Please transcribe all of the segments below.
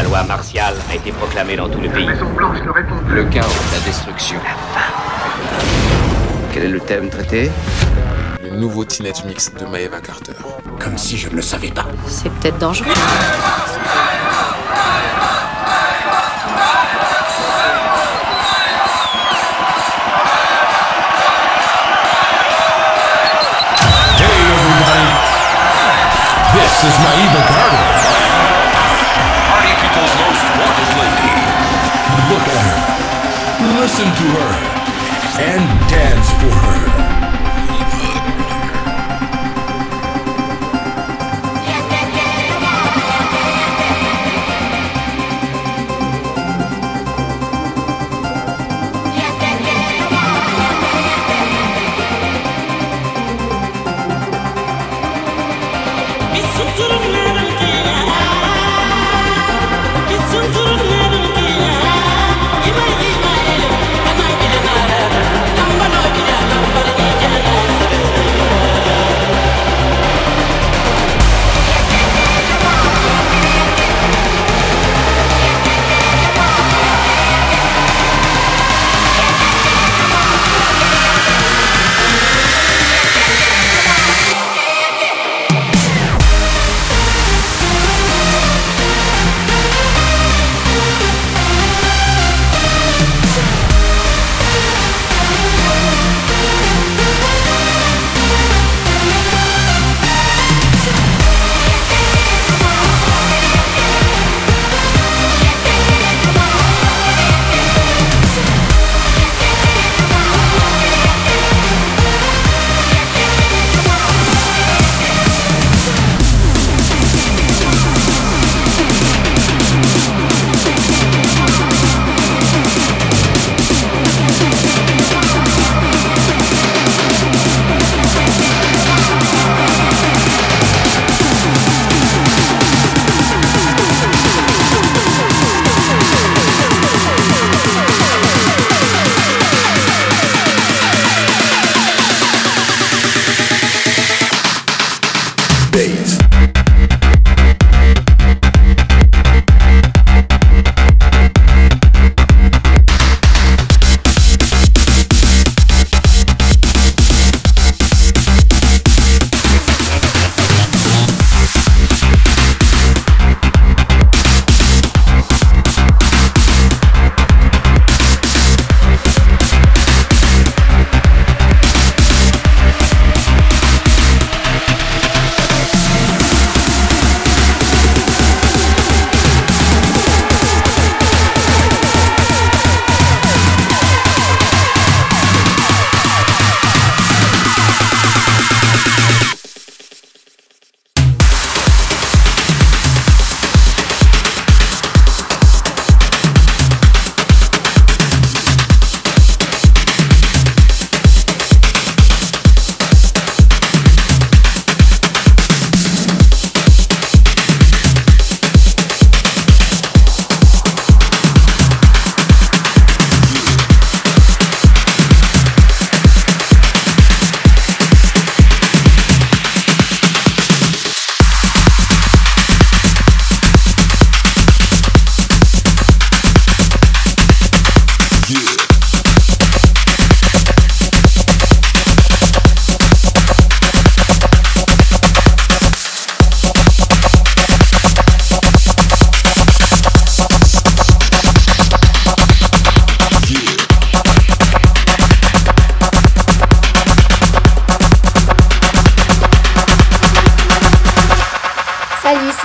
La loi martiale a été proclamée dans tout le pays. Le chaos, la destruction. Quel est le thème traité? Le nouveau Teenage Mix de Maeva Carter. Comme si je ne le savais pas. C'est peut-être dangereux. This is Listen to her. And dance for her.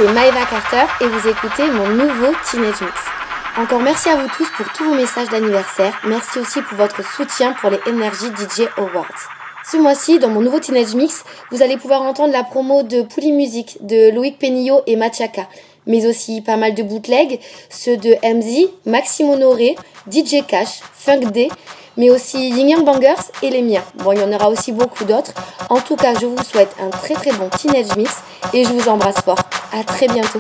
Maeva Carter et vous écoutez mon nouveau Teenage Mix. Encore merci à vous tous pour tous vos messages d'anniversaire. Merci aussi pour votre soutien pour les Energy DJ Awards. Ce mois-ci, dans mon nouveau Teenage Mix, vous allez pouvoir entendre la promo de Pouli Music de Loïc Penillo et Machaka, mais aussi pas mal de bootlegs, ceux de MZ, Maxime Honoré, DJ Cash, Funk D, mais aussi Ying Yang Bangers et les miens. Bon, il y en aura aussi beaucoup d'autres. En tout cas, je vous souhaite un très très bon Teenage Mix et je vous embrasse fort. À très bientôt.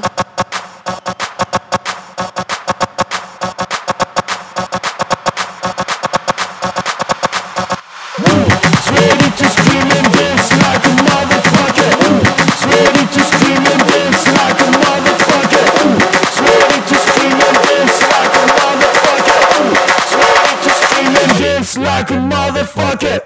fuck it.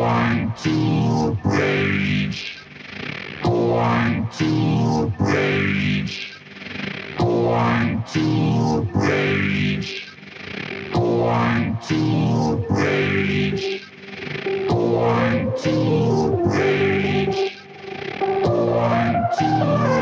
Going to rage. Going to rage. Going to rage. Going to rage. Going to rage. Going to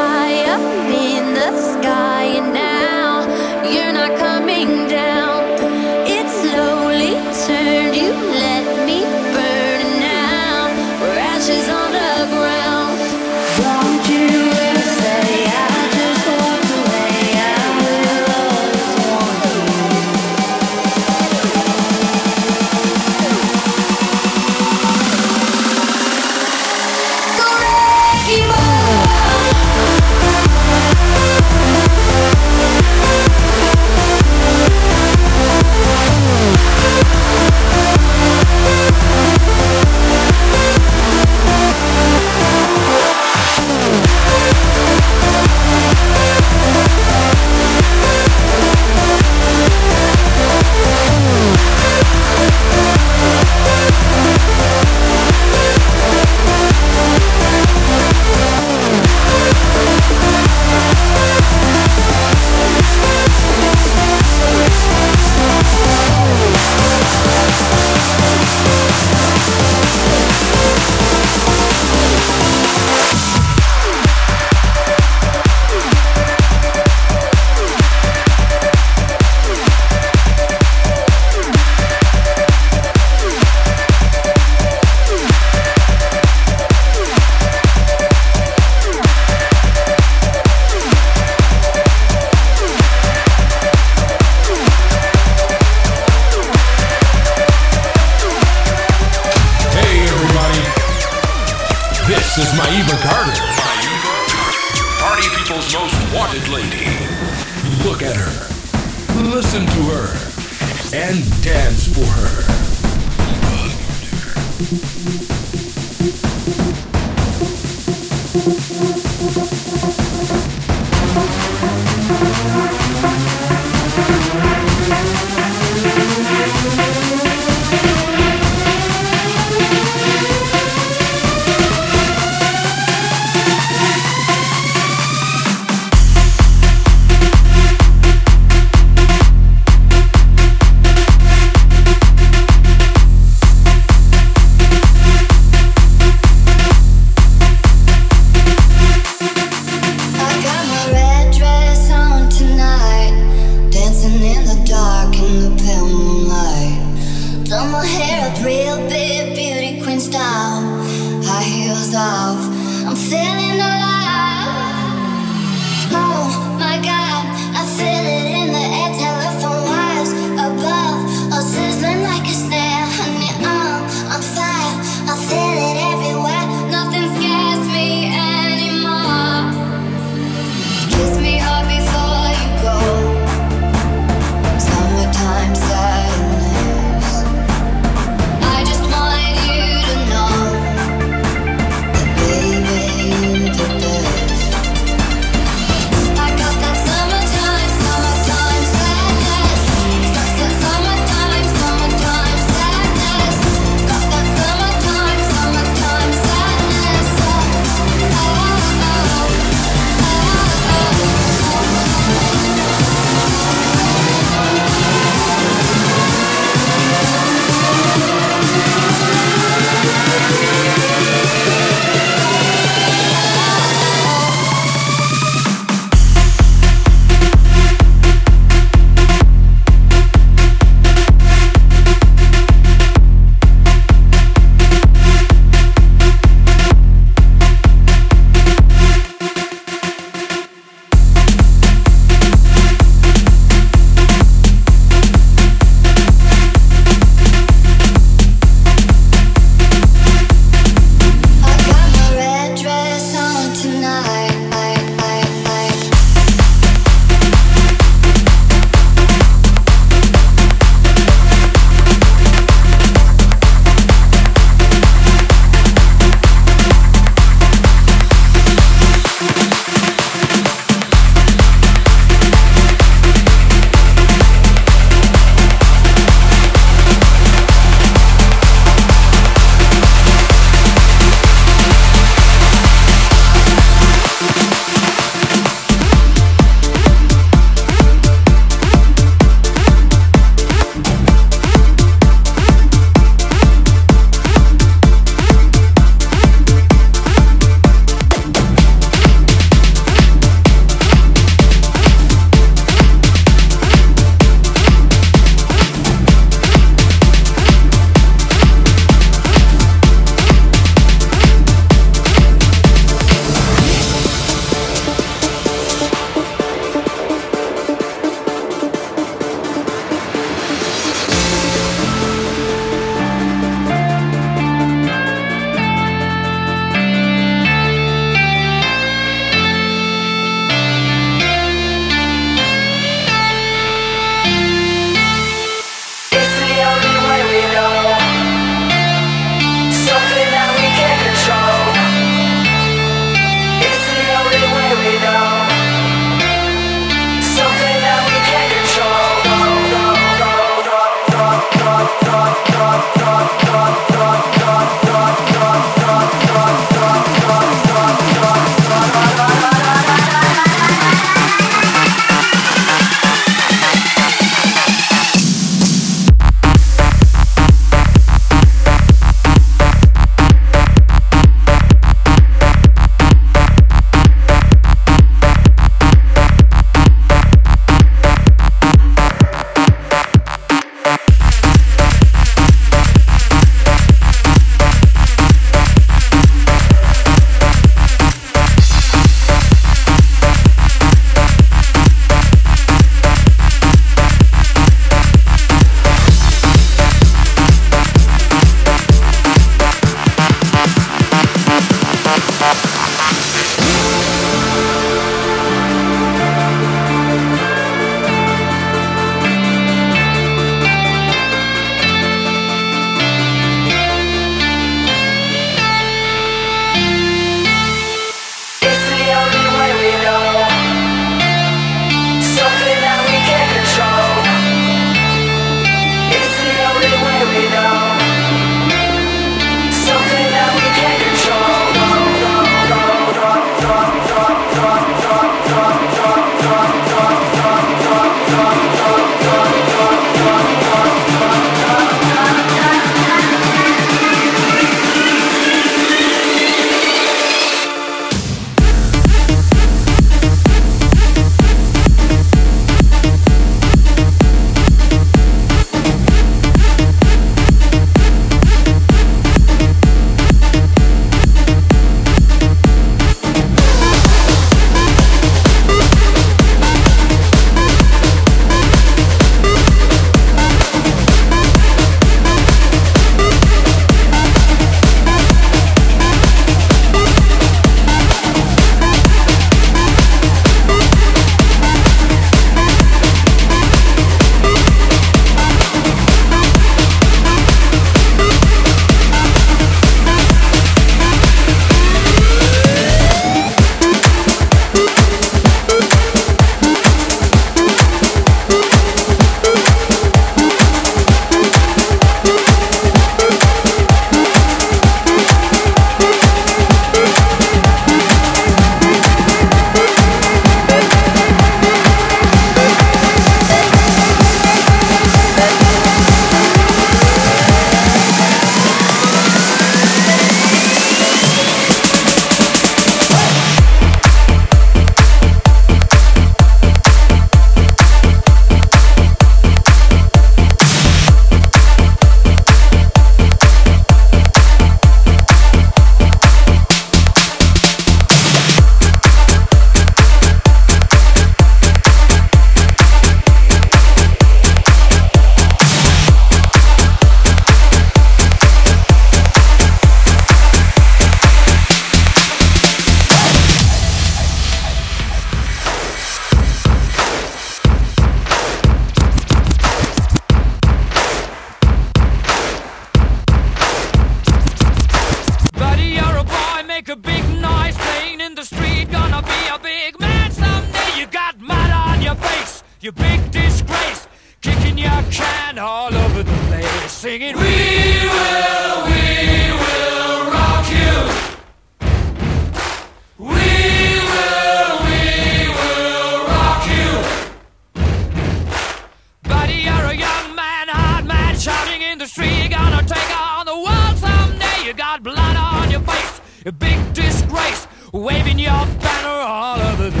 industry. You're gonna take on the world someday. You got blood on your face, a big disgrace, waving your banner all over the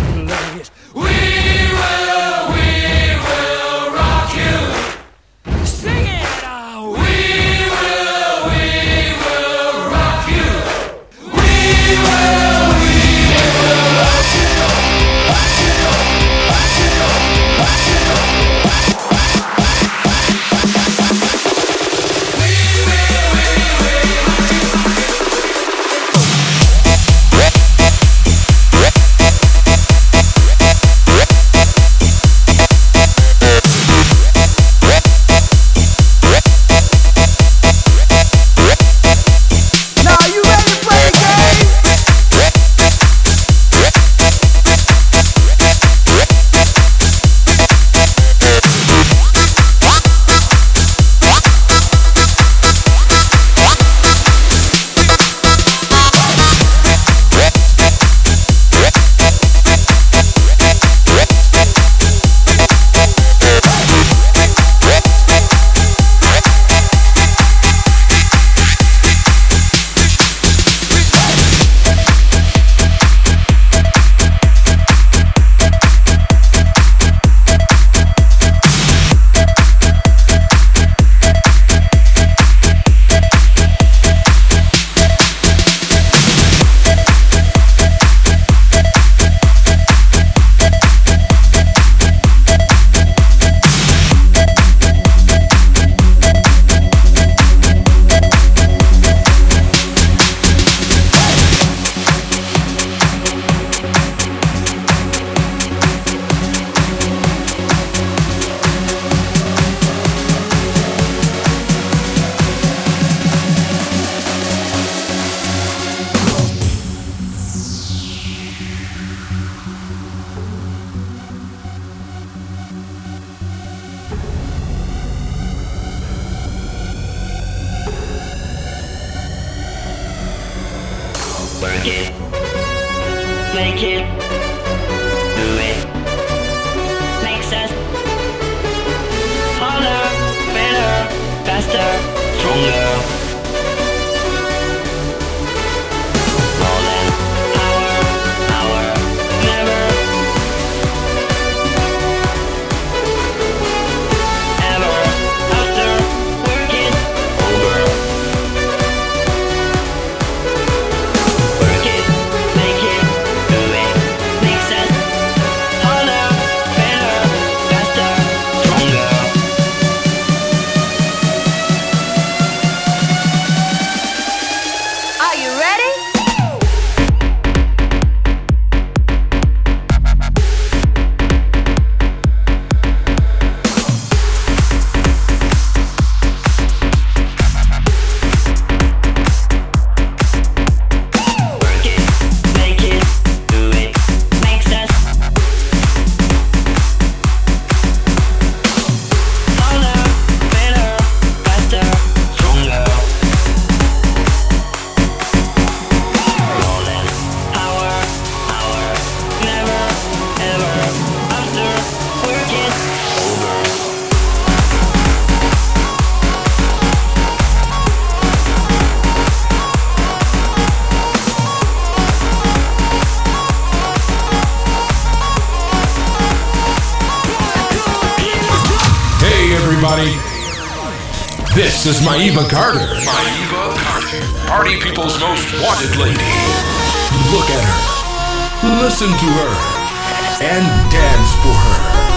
everybody. This is Maeva Carter. Maeva Carter. Party People's Most Wanted Lady. Look at her. Listen to her. And dance for her.